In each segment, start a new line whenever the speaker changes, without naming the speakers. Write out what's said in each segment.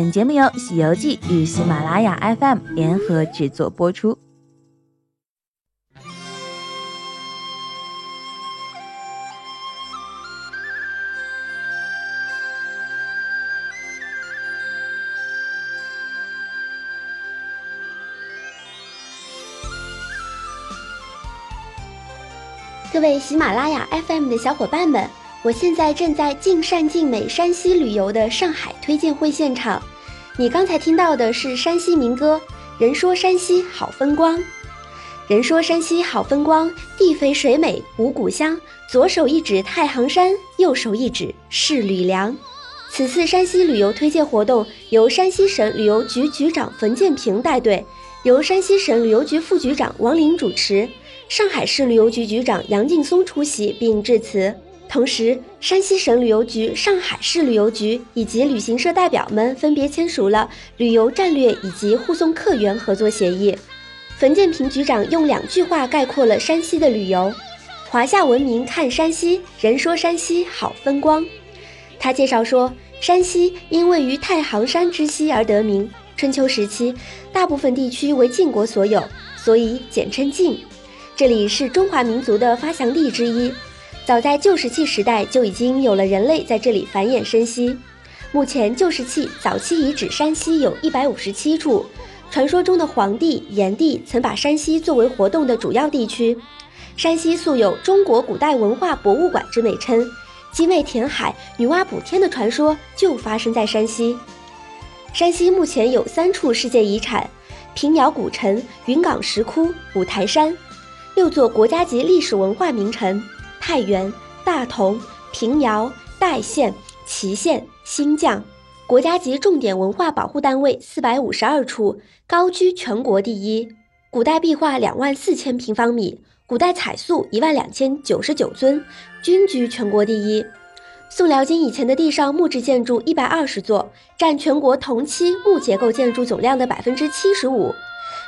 本节目由《西游记》与喜马拉雅 FM 联合制作播出。
各位喜马拉雅 FM 的小伙伴们，我现在正在尽善尽美山西旅游的上海推荐会现场。你刚才听到的是山西民歌《人说山西好风光》。人说山西好风光，地肥水美五谷香。左手一指太行山，右手一指是吕梁。此次山西旅游推介活动由山西省旅游局局长冯建平带队，由山西省旅游局副局长王林主持。上海市旅游局局长杨劲松出席并致辞，同时，山西省旅游局、上海市旅游局以及旅行社代表们分别签署了旅游战略以及护送客源合作协议。冯建平局长用两句话概括了山西的旅游：华夏文明看山西，人说山西好风光。他介绍说，山西因位于太行山之西而得名，春秋时期大部分地区为晋国所有，所以简称晋。这里是中华民族的发祥地之一，早在旧石器时代就已经有了人类在这里繁衍生息。目前旧石器早期遗址山西有一百五十七处，传说中的黄帝、炎帝曾把山西作为活动的主要地区。山西素有中国古代文化博物馆之美称，精卫填海、女娲补天的传说就发生在山西。山西目前有三处世界遗产：平遥古城、云冈石窟、五台山。六座国家级历史文化名城：太原、大同、平遥、代县、祁县、新绛；国家级重点文化保护单位四百五十二处，高居全国第一；古代壁画两万四千平方米，古代彩塑一万两千九十九尊，均居全国第一。宋辽金以前的地上木质建筑一百二十座，占全国同期木结构建筑总量的百分之七十五。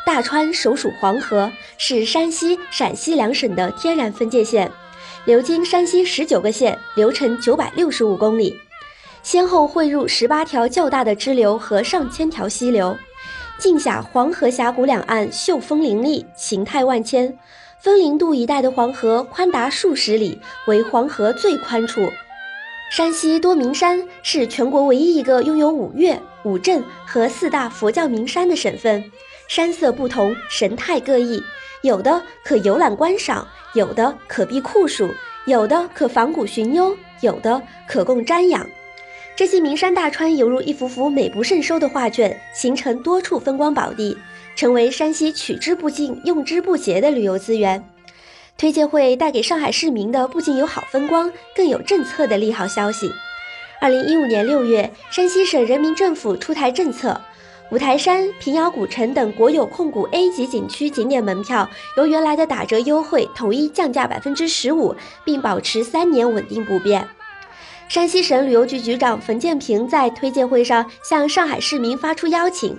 大川首属黄河，是山西、陕西两省的天然分界线，流经山西十九个县，流程九百六十五公里，先后汇入十八条较大的支流和上千条溪流。晋峡黄河峡谷两岸秀峰林立，形态万千。枫林渡一带的黄河宽达数十里，为黄河最宽处。山西多名山，是全国唯一一个拥有五岳、五镇和四大佛教名山的省份。山色不同，神态各异，有的可游览观赏，有的可避酷暑，有的可访古寻幽，有的可供瞻仰。这些名山大川犹如一幅幅美不胜收的画卷，形成多处风光宝地，成为山西取之不尽、用之不竭的旅游资源。推介会带给上海市民的不仅有好风光，更有政策的利好消息。二零一五年六月，山西省人民政府出台政策。五台山、平遥古城等国有控股 A 级景区景点门票，由原来的打折优惠统一降价百分之十五，并保持三年稳定不变。山西省旅游局局长冯建平在推介会上向上海市民发出邀请：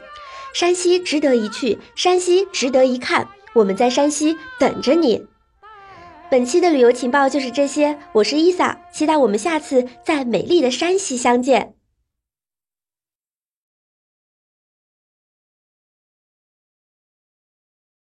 山西值得一去，山西值得一看，我们在山西等着你。本期的旅游情报就是这些，我是伊萨，期待我们下次在美丽的山西相见。